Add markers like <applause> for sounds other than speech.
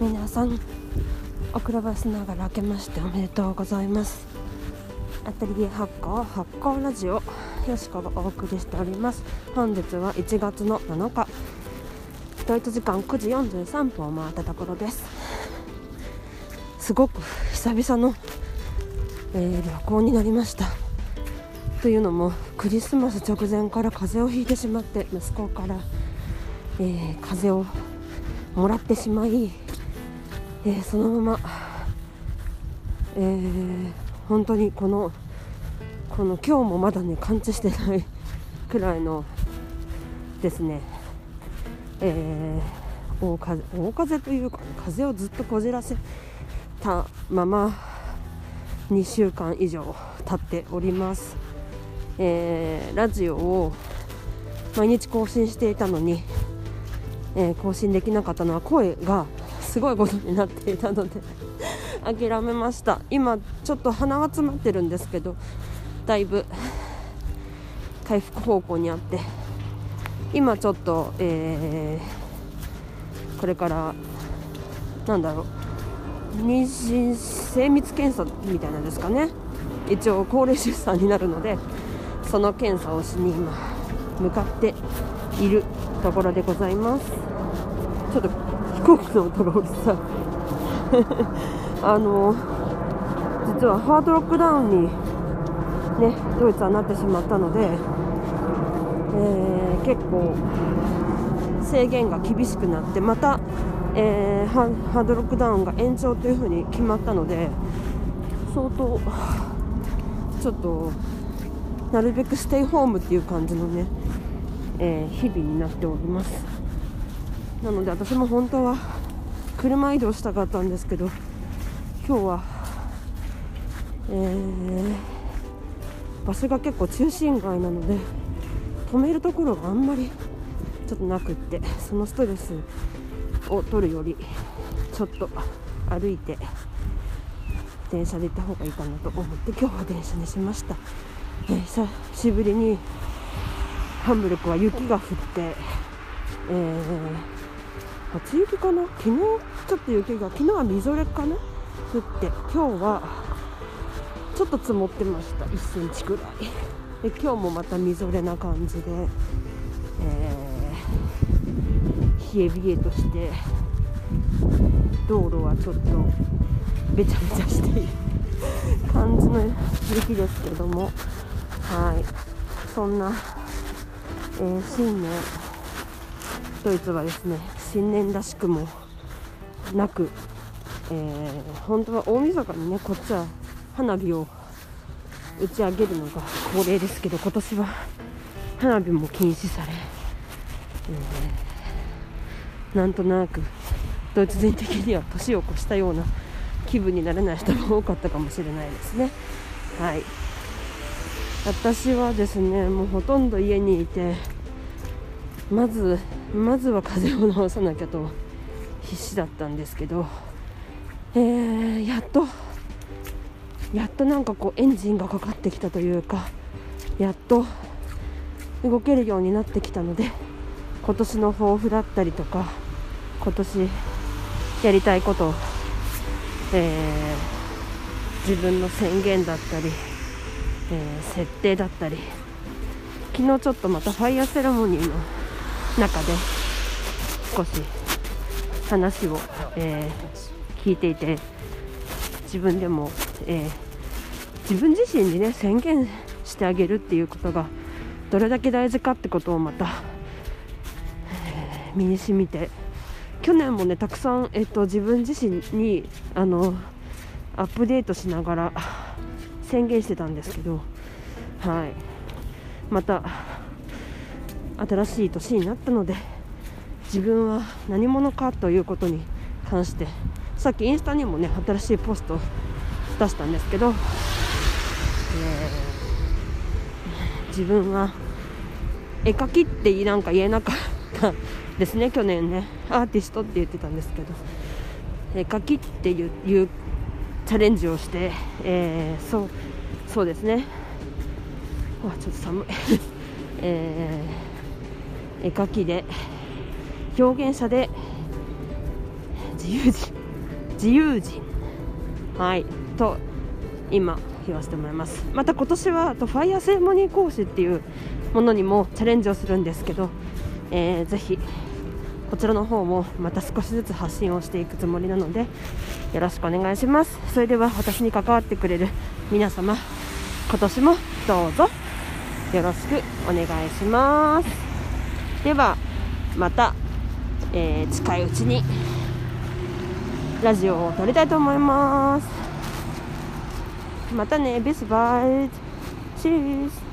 皆さんおくらばしながら明けましておめでとうございます。アトリエ発酵発酵ラジオよしこがお送りしております。本日は1月の7日。ドイツ時間9時43分を回ったところです。すごく久々の、えー、旅行になりました。というのもクリスマス直前から風邪をひいてしまって息子から、えー、風邪をもらってしまい、えー、そのまま、えー、本当にこのこの今日もまだね完治してない <laughs> くらいのですね、えー、大風大風というか、ね、風をずっとこじらせたまま2週間以上経っております、えー、ラジオを毎日更新していたのに、えー、更新できなかったのは声がすごいことになっていたので <laughs> 諦めました。今ちょっと鼻が詰まってるんですけどだいぶ回復方向にあって今ちょっと、えー、これからなんだろう妊娠精密検査みたいなんですかね。一応高齢出産になるのでその検査をしに今向かっているところでございます。ちょっと行機の音がうるさい。<laughs> あの実はハードロックダウンにねドイツはなってしまったので、えー、結構制限が厳しくなってまたえー、ハードロックダウンが延長というふうに決まったので相当ちょっとなるべくステイホームっていう感じのね、えー、日々になっております。なので私も本当は車移動したかったんですけど今日は、えー、場所が結構中心街なので止めるところがあんまりちょっとなくってそのストレスを取るよりちょっと歩いて電車で行った方がいいかなと思って今日は電車にしました、久しぶりにハンブルクは雪が降って、えー、初雪かな？昨日ちょっと雪が昨日はみぞれかな？降って今日はちょっと積もってました。1センチくらい。で今日もまたみぞれな感じで、えー冷え冷えとして道路はちょっとべちゃべちゃしている感じの雪ですけども。はい。そんな、えー、新年ドイツはですね新年らしくもなく、えー、本当は大晦日にねこっちは花火を打ち上げるのが恒例ですけど今年は花火も禁止され、えーなんとなくドイツ人的には年を越したような気分になれない人も多かったかもしれないですね。はい私はですねもうほとんど家にいてまずまずは風邪を治さなきゃと必死だったんですけど、えー、やっとやっとなんかこうエンジンがかかってきたというかやっと動けるようになってきたので今年の抱負だったりとか今年やりたいことを、えー、自分の宣言だったり、えー、設定だったり昨日ちょっとまたファイヤーセレモニーの中で少し話を、えー、聞いていて自分でも、え自分自身にね宣言してあげるっていうことがどれだけ大事かってことをまた、え身に染みて去年もねたくさん、えっと、自分自身にあのアップデートしながら宣言してたんですけど、はい、また新しい年になったので自分は何者かということに関してさっきインスタにもね新しいポスト出したんですけど、えー、自分は絵描きってなんか言えなかったですね。去年ねアーティストって言ってたんですけど絵描きっていういうチャレンジをして、えー、そうそうですね。わちょっと寒い、えー、絵描きで表現者で自由人自由人。はい。と今言わせてもらいます。また今年はとファイヤーセレモニー講師っていうものにもチャレンジをするんですけど、えー、ぜひこちらの方もまた少しずつ発信をしていくつもりなのでよろしくお願いします。それでは私に関わってくれる皆様今年もどうぞよろしくお願いします。ではまた、えー、近いうちにラジオを撮りたいと思います。またねビスバイ。チーズ。